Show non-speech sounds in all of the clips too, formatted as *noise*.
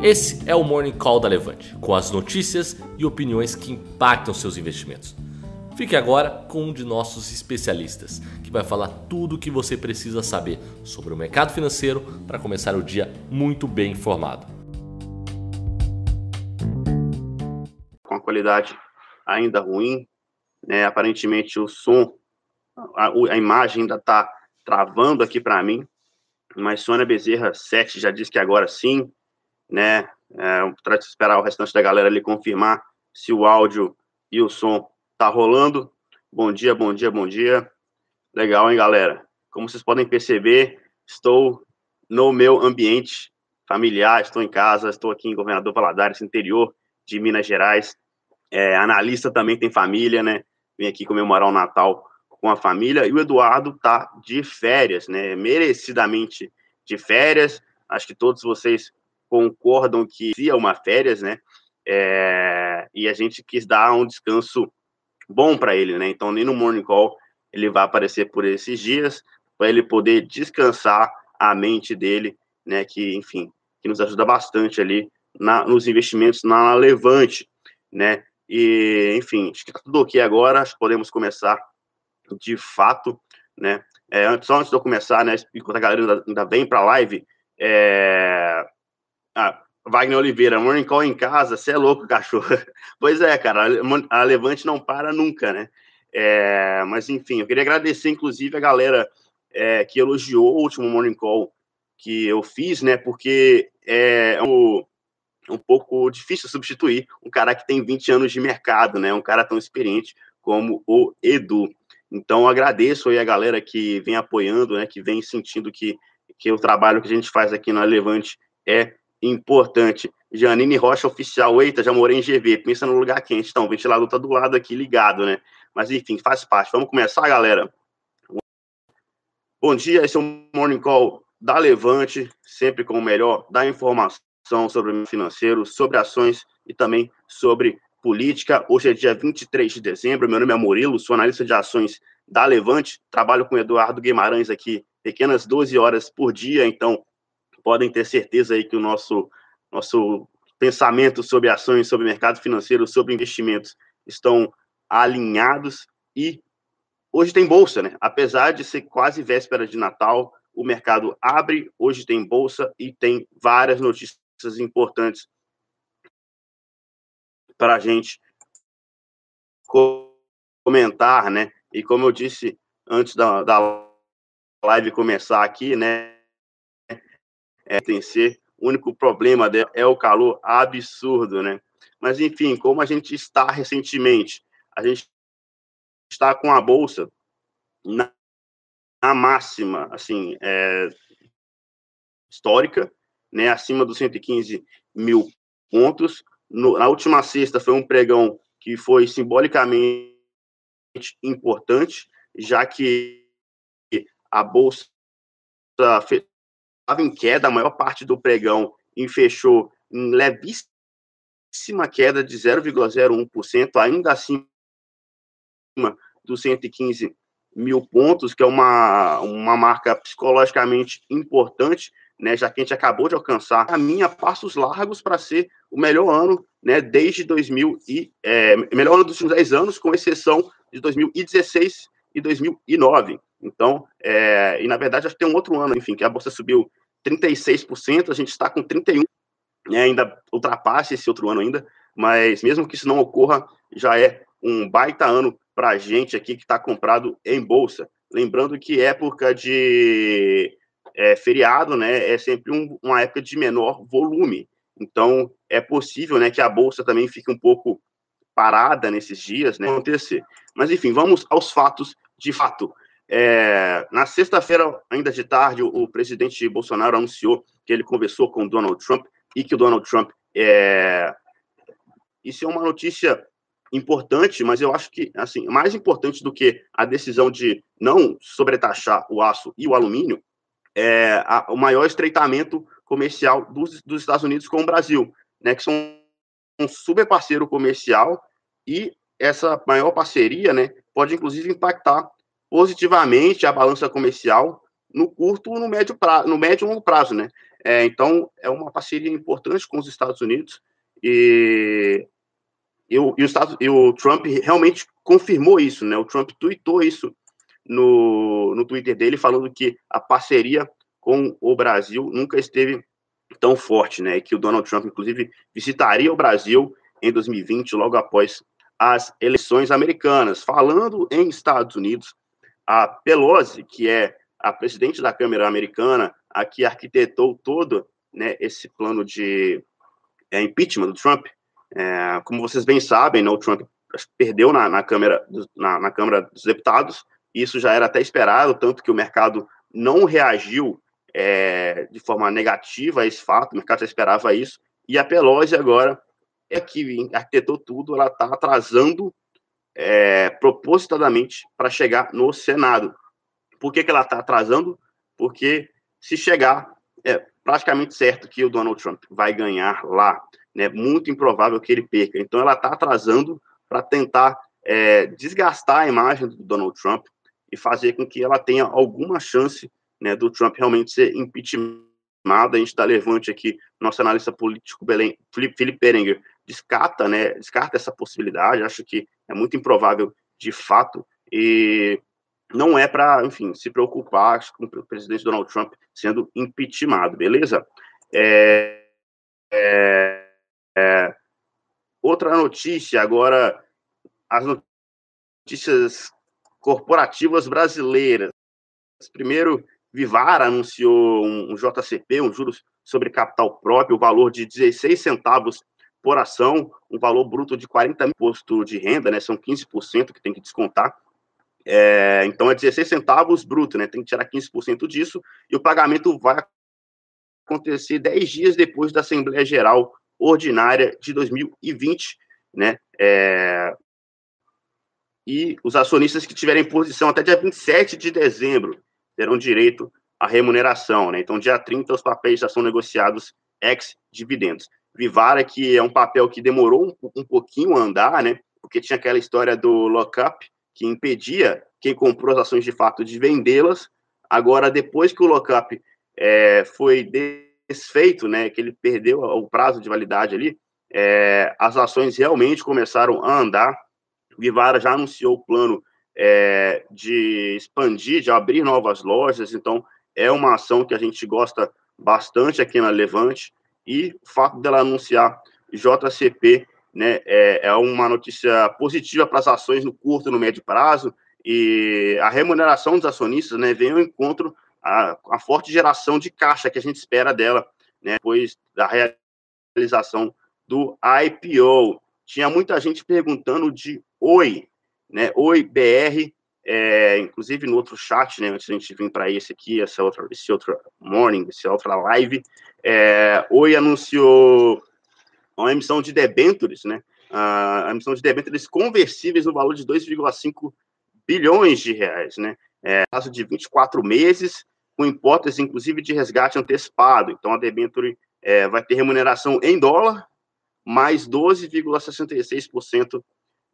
Esse é o Morning Call da Levante, com as notícias e opiniões que impactam seus investimentos. Fique agora com um de nossos especialistas, que vai falar tudo o que você precisa saber sobre o mercado financeiro para começar o dia muito bem informado. Com a qualidade ainda ruim, né? aparentemente o som, a, a imagem ainda está travando aqui para mim, mas Sônia Bezerra 7 já disse que agora sim, né? É, para esperar o restante da galera ali confirmar se o áudio e o som tá rolando. Bom dia, bom dia, bom dia. Legal, hein, galera? Como vocês podem perceber, estou no meu ambiente familiar, estou em casa, estou aqui em Governador Valadares, interior de Minas Gerais. É, analista também tem família, né? Vim aqui comemorar o Natal com a família. E o Eduardo tá de férias, né? Merecidamente de férias. Acho que todos vocês concordam que é uma férias, né? É, e a gente quis dar um descanso bom para ele, né? Então, nem no Morning Call ele vai aparecer por esses dias, para ele poder descansar a mente dele, né? Que, enfim, que nos ajuda bastante ali na, nos investimentos na Levante, né? E, enfim, acho que tá tudo ok agora, acho que podemos começar de fato, né? É, só antes de eu começar, né? Enquanto a galera ainda, ainda vem para a live, é, ah, Wagner Oliveira, morning call em casa, você é louco, cachorro. *laughs* pois é, cara, a Levante não para nunca, né? É, mas enfim, eu queria agradecer, inclusive, a galera é, que elogiou o último morning call que eu fiz, né? Porque é um, um pouco difícil substituir um cara que tem 20 anos de mercado, né? Um cara tão experiente como o Edu. Então, agradeço aí a galera que vem apoiando, né? Que vem sentindo que, que o trabalho que a gente faz aqui na Levante é importante. Janine Rocha Oficial, eita, já morei em GV, pensa no lugar quente. Então, o ventilador tá do lado aqui ligado, né? Mas enfim, faz parte. Vamos começar, galera? Bom dia, esse é o Morning Call da Levante, sempre com o melhor da informação sobre o financeiro, sobre ações e também sobre política. Hoje é dia 23 de dezembro, meu nome é Murilo, sou analista de ações da Levante, trabalho com Eduardo Guimarães aqui, pequenas 12 horas por dia, então podem ter certeza aí que o nosso, nosso pensamento sobre ações, sobre mercado financeiro, sobre investimentos estão alinhados e hoje tem bolsa, né? Apesar de ser quase véspera de Natal, o mercado abre, hoje tem bolsa e tem várias notícias importantes para a gente comentar, né? E como eu disse antes da, da live começar aqui, né? É, tem ser. O único problema dela é o calor absurdo, né? Mas, enfim, como a gente está recentemente, a gente está com a bolsa na, na máxima, assim, é, histórica, né? Acima dos 115 mil pontos. No, na última sexta foi um pregão que foi simbolicamente importante, já que a bolsa em queda a maior parte do pregão e fechou em levíssima queda de 0,01%, ainda acima dos 115 mil pontos, que é uma, uma marca psicologicamente importante, né, já que a gente acabou de alcançar a minha passos largos para ser o melhor ano né, desde 2000 e é, melhor ano dos últimos 10 anos, com exceção de 2016 e 2009. Então, é, e na verdade, acho que tem um outro ano, enfim, que a bolsa subiu 36%, a gente está com 31%, né, ainda ultrapassa esse outro ano ainda, mas mesmo que isso não ocorra, já é um baita ano para a gente aqui que está comprado em bolsa. Lembrando que época de é, feriado, né, é sempre um, uma época de menor volume. Então, é possível, né, que a bolsa também fique um pouco parada nesses dias, né, acontecer. Mas, enfim, vamos aos fatos de fato. É, na sexta-feira, ainda de tarde, o, o, presidente Bolsonaro anunciou que ele conversou com Donald Trump e que o Donald Trump é... Isso é uma notícia importante, mas eu acho que, assim, mais importante do que a decisão de não sobretaxar o aço e o alumínio é a, o maior estreitamento comercial dos, dos Estados Unidos com o Brasil, né, que são um super parceiro comercial e essa maior parceria, né, pode inclusive impactar positivamente a balança comercial no curto no médio prazo, no médio e longo prazo, né? É, então, é uma parceria importante com os Estados Unidos e, e, o, e, o, e o Trump realmente confirmou isso, né? O Trump tweetou isso no, no Twitter dele, falando que a parceria com o Brasil nunca esteve tão forte, né? Que o Donald Trump, inclusive, visitaria o Brasil em 2020, logo após as eleições americanas. Falando em Estados Unidos, a Pelosi, que é a presidente da Câmara Americana, a que arquitetou todo né, esse plano de é, impeachment do Trump, é, como vocês bem sabem, né, o Trump perdeu na, na, Câmara, na, na Câmara dos Deputados, isso já era até esperado, tanto que o mercado não reagiu é, de forma negativa a esse fato, o mercado já esperava isso, e a Pelosi agora é que arquitetou tudo, ela está atrasando é, propositadamente para chegar no Senado. Por que, que ela está atrasando? Porque se chegar, é praticamente certo que o Donald Trump vai ganhar lá. Né? Muito improvável que ele perca. Então, ela está atrasando para tentar é, desgastar a imagem do Donald Trump e fazer com que ela tenha alguma chance né, do Trump realmente ser impeachment. A gente está levante aqui, nosso analista político Belém, Felipe Berenger, descarta, né, descarta essa possibilidade, acho que é muito improvável de fato, e não é para, enfim, se preocupar com o presidente Donald Trump sendo impeachmentado, beleza? É, é, é, outra notícia agora, as notícias corporativas brasileiras. Primeiro, Vivara anunciou um, JCP, um juros sobre capital próprio, o valor de 16 centavos por ação, um valor bruto de 40 mil imposto de renda, né? São 15% que tem que descontar. É, então é 16 centavos bruto, né? Tem que tirar 15% disso, e o pagamento vai acontecer 10 dias depois da Assembleia Geral Ordinária de 2020, né? É, e os acionistas que tiverem posição até dia 27 de dezembro terão direito à remuneração, né? Então, dia 30, os papéis já são negociados ex-dividendos. Vivara, que é um papel que demorou um, um pouquinho a andar, né? Porque tinha aquela história do lockup, que impedia quem comprou as ações de fato de vendê-las. Agora, depois que o lockup é, foi desfeito, né, que ele perdeu o prazo de validade ali, é, as ações realmente começaram a andar. Vivara já anunciou o plano é, de expandir, de abrir novas lojas, então é uma ação que a gente gosta bastante aqui na Levante e o fato dela anunciar JCP né, é, é uma notícia positiva para as ações no curto e no médio prazo, e a remuneração dos acionistas né, vem ao encontro a, a forte geração de caixa que a gente espera dela, né, depois da realização do IPO. Tinha muita gente perguntando de Oi, né, Oi BR, é, inclusive no outro chat, né, antes da gente vir para esse aqui, essa outra, esse outro morning, essa outra live, é, Oi anunciou uma emissão de debêntures, né, a emissão de debêntures conversíveis no valor de 2,5 bilhões de reais, né, é, de 24 meses, com hipótese, inclusive, de resgate antecipado. Então, a debenture é, vai ter remuneração em dólar, mais 12,66%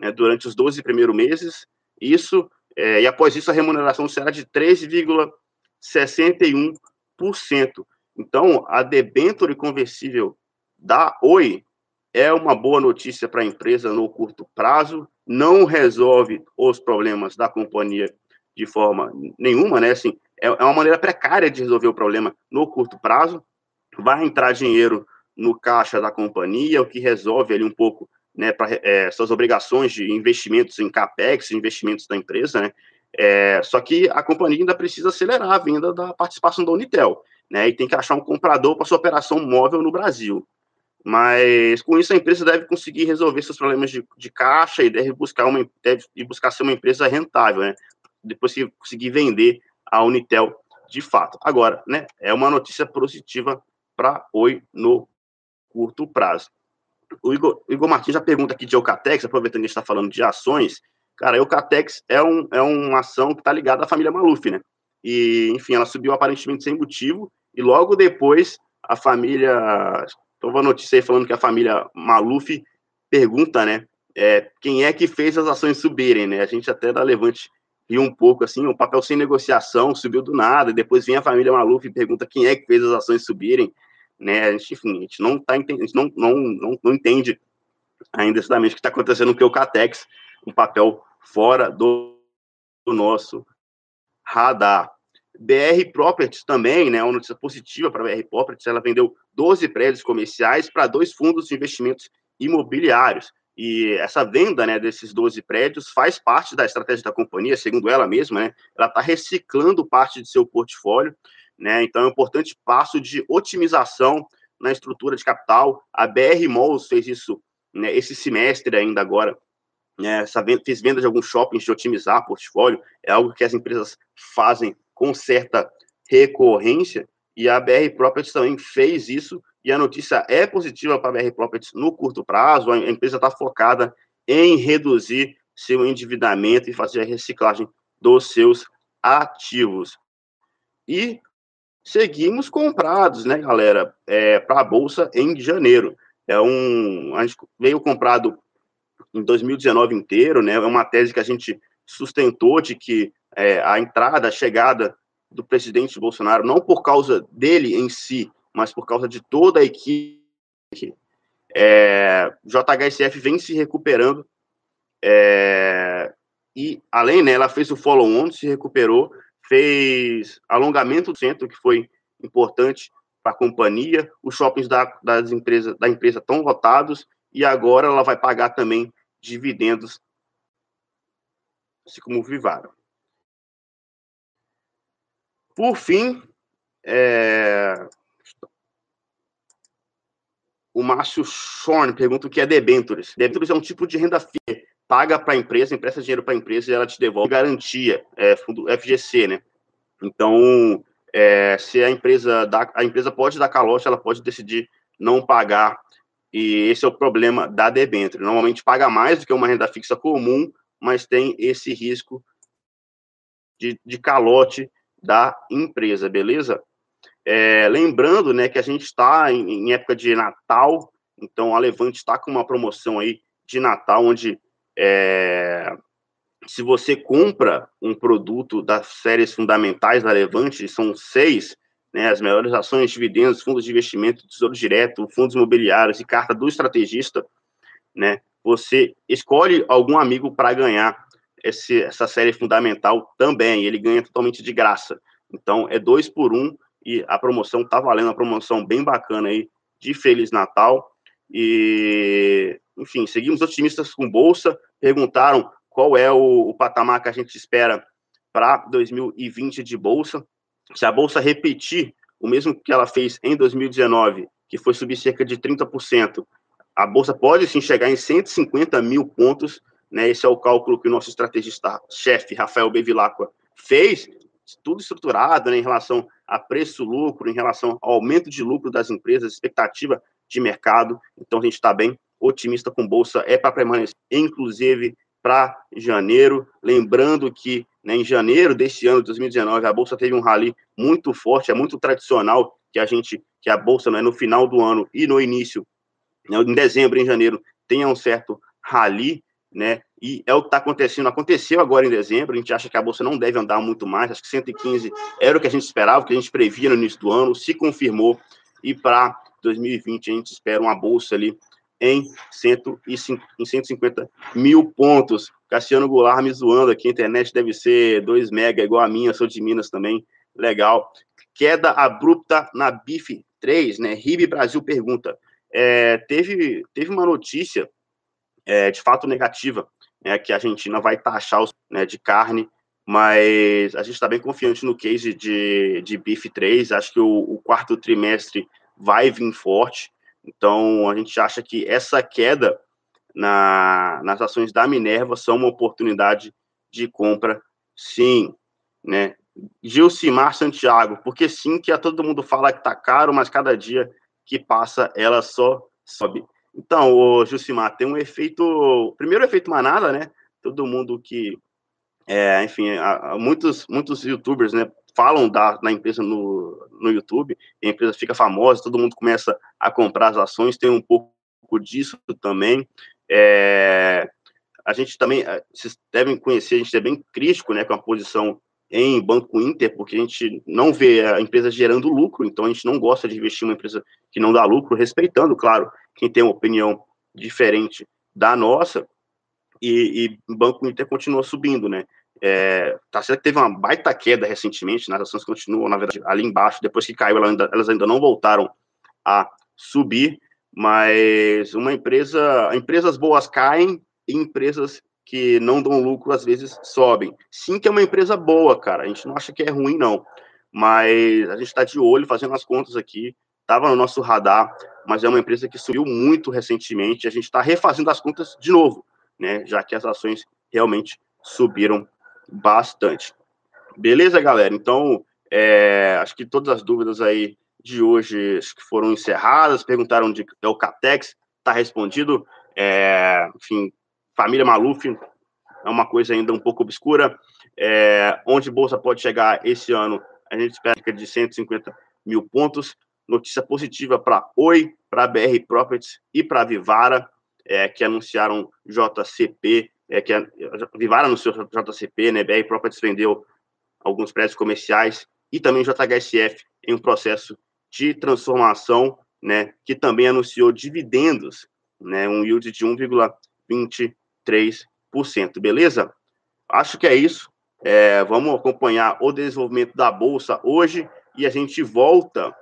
né, durante os 12 primeiros meses. Isso é, e após isso, a remuneração será de 3,61%. Então, a debênture conversível da Oi é uma boa notícia para a empresa no curto prazo, não resolve os problemas da companhia de forma nenhuma, né? Assim, é, é uma maneira precária de resolver o problema no curto prazo. Vai entrar dinheiro no caixa da companhia, o que resolve ali um pouco né, para é, suas obrigações de investimentos em capex, investimentos da empresa, né? É, só que a companhia ainda precisa acelerar a venda da participação da Unitel, né? E tem que achar um comprador para sua operação móvel no Brasil. Mas com isso a empresa deve conseguir resolver seus problemas de, de caixa e deve buscar uma deve buscar ser uma empresa rentável, né? Depois que conseguir vender a Unitel de fato. Agora, né? É uma notícia positiva para Oi no curto prazo o Igor, Igor Martins já pergunta aqui de Eucatex, aproveitando que a gente está falando de ações. Cara, Eucatex é, um, é uma ação que está ligada à família Maluf, né? E, enfim, ela subiu aparentemente sem motivo, e logo depois a família. Então, uma notícia aí falando que a família Maluf pergunta, né? É, quem é que fez as ações subirem, né? A gente até da Levante ri um pouco assim, o papel sem negociação subiu do nada, e depois vem a família Maluf e pergunta quem é que fez as ações subirem, né? A gente, enfim, a gente não tá a gente não, não, não, não entende ainda exatamente o que está acontecendo com o Catex, um papel fora do, do nosso radar. BR Properties também, né, uma notícia positiva para a BR Properties, ela vendeu 12 prédios comerciais para dois fundos de investimentos imobiliários. E essa venda né, desses 12 prédios faz parte da estratégia da companhia, segundo ela mesma, né? Ela está reciclando parte de seu portfólio, né? Então é um importante passo de otimização na estrutura de capital. A BR Malls fez isso né, esse semestre ainda agora. Né, essa venda, fez venda de alguns shoppings de otimizar portfólio, é algo que as empresas fazem com certa recorrência, e a BR Properties também fez isso, e a notícia é positiva para a BR Properties no curto prazo, a empresa está focada em reduzir seu endividamento e fazer a reciclagem dos seus ativos. E seguimos comprados, né, galera, é, para a Bolsa em janeiro. É um, a gente veio comprado em 2019 inteiro, né, é uma tese que a gente sustentou de que é, a entrada, a chegada do presidente Bolsonaro, não por causa dele em si, mas por causa de toda a equipe. É, JHSF vem se recuperando é, e, além, né, ela fez o follow-on, se recuperou, fez alongamento do centro, que foi importante para a companhia, os shoppings da, das empresas, da empresa estão lotados e agora ela vai pagar também dividendos, assim como o Vivaro. Por fim, é, o Márcio Schorn pergunta o que é debentures. Debentures é um tipo de renda fixa. Paga para a empresa, empresta dinheiro para a empresa e ela te devolve garantia, é, fundo FGC, né? Então, é, se a empresa dá, a empresa pode dar calote, ela pode decidir não pagar. E esse é o problema da debênture. Normalmente paga mais do que uma renda fixa comum, mas tem esse risco de, de calote da empresa, beleza? É, lembrando, né, que a gente está em, em, época de Natal, então a Levante está com uma promoção aí de Natal, onde é, se você compra um produto das séries fundamentais da Levante, são seis, né, as melhores ações, dividendos, fundos de investimento, tesouro direto, fundos imobiliários e carta do estrategista, né, você escolhe algum amigo para ganhar esse, essa série fundamental também, ele ganha totalmente de graça. Então, é dois por um, e a promoção tá valendo, uma promoção bem bacana aí de Feliz Natal. E, enfim, seguimos otimistas com bolsa. Perguntaram qual é o, o patamar que a gente espera para 2020 de bolsa. Se a bolsa repetir o mesmo que ela fez em 2019, que foi subir cerca de 30%, a bolsa pode sim chegar em 150 mil pontos. Né? Esse é o cálculo que o nosso estrategista-chefe, Rafael Bevilacqua, fez, tudo estruturado né, em relação a preço-lucro, em relação ao aumento de lucro das empresas, expectativa de mercado. Então, a gente está bem otimista com bolsa, é para permanecer, inclusive para janeiro. Lembrando que né, em janeiro deste ano, 2019, a bolsa teve um rally muito forte, é muito tradicional que a gente, que a bolsa né, no final do ano e no início, né, em dezembro, em janeiro, tenha um certo rally né? E é o que está acontecendo. Aconteceu agora em dezembro. A gente acha que a bolsa não deve andar muito mais. Acho que 115 era o que a gente esperava, o que a gente previa no início do ano, se confirmou. E para 2020 a gente espera uma bolsa ali em, 105, em 150 mil pontos. Cassiano Goulart me zoando aqui. A internet deve ser 2 mega, igual a minha. Sou de Minas também. Legal. Queda abrupta na BIF 3, né? Ribe Brasil pergunta. É, teve, teve uma notícia é, de fato negativa, né, que a Argentina vai taxar os, né, de carne, mas a gente está bem confiante no case de, de BIF 3, acho que o, o, quarto trimestre vai vir forte, então a gente acha que essa queda na, nas ações da Minerva são uma oportunidade de compra, sim, né? Gilcimar Santiago, porque sim que a todo mundo fala que está caro, mas cada dia que passa ela só sobe. Então, o Jusimar, tem um efeito. Primeiro, efeito manada, né? Todo mundo que. É, enfim, há, muitos, muitos youtubers, né? Falam da, da empresa no, no YouTube, a empresa fica famosa, todo mundo começa a comprar as ações, tem um pouco disso também. É, a gente também, eh, vocês devem conhecer, a gente é bem crítico, né, com a posição em Banco Inter, porque a gente não vê a empresa gerando lucro, então a gente não gosta de investir em uma empresa que não dá lucro, respeitando, claro, quem tem uma opinião diferente da nossa, e, o Banco Inter continua subindo, né? É, tá certo que teve uma baita queda recentemente, né? as ações continuam, na verdade, ali embaixo, depois que caiu, elas ainda, elas ainda não voltaram a subir, mas uma empresa, empresas boas caem e empresas que não dão lucro às vezes sobem. Sim que é uma empresa boa, cara, a gente não acha que é ruim, não, mas a gente está de olho, fazendo as contas aqui, estava no nosso radar, mas é uma empresa que subiu muito recentemente, a gente está refazendo as contas de novo, né, já que as ações realmente subiram bastante. Beleza, galera? Então, é, acho que todas as dúvidas aí de hoje foram encerradas. Perguntaram de é o Catex, está respondido. É, enfim, família Maluf é uma coisa ainda um pouco obscura. É, onde Bolsa pode chegar esse ano? A gente espera de 150 mil pontos. Notícia positiva para Oi, para BR Properties e para Vivara, é, que anunciaram JCP é, que a Vivara seu JCP, né, BR Properties vendeu alguns prédios comerciais e também JHSF em um processo de transformação, né, que também anunciou dividendos, né, um yield de 1,23%, beleza? Acho que é isso. É, vamos acompanhar o desenvolvimento da bolsa hoje e a gente volta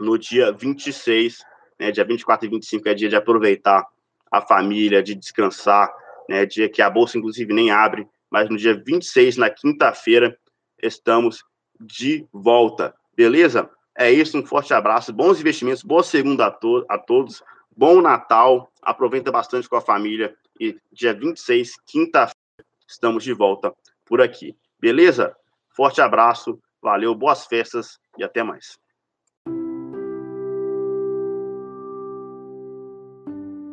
no dia 26, né, dia 24 e 25 é dia de aproveitar a família, de descansar, né, dia que a bolsa inclusive nem abre, mas no dia 26, na quinta-feira, estamos de volta. Beleza? É isso, um forte abraço, bons investimentos, boa segunda a, to a todos, bom Natal, aproveita bastante com a família e dia 26, quinta-feira, estamos de volta por aqui. Beleza? Forte abraço, valeu, boas festas e até mais.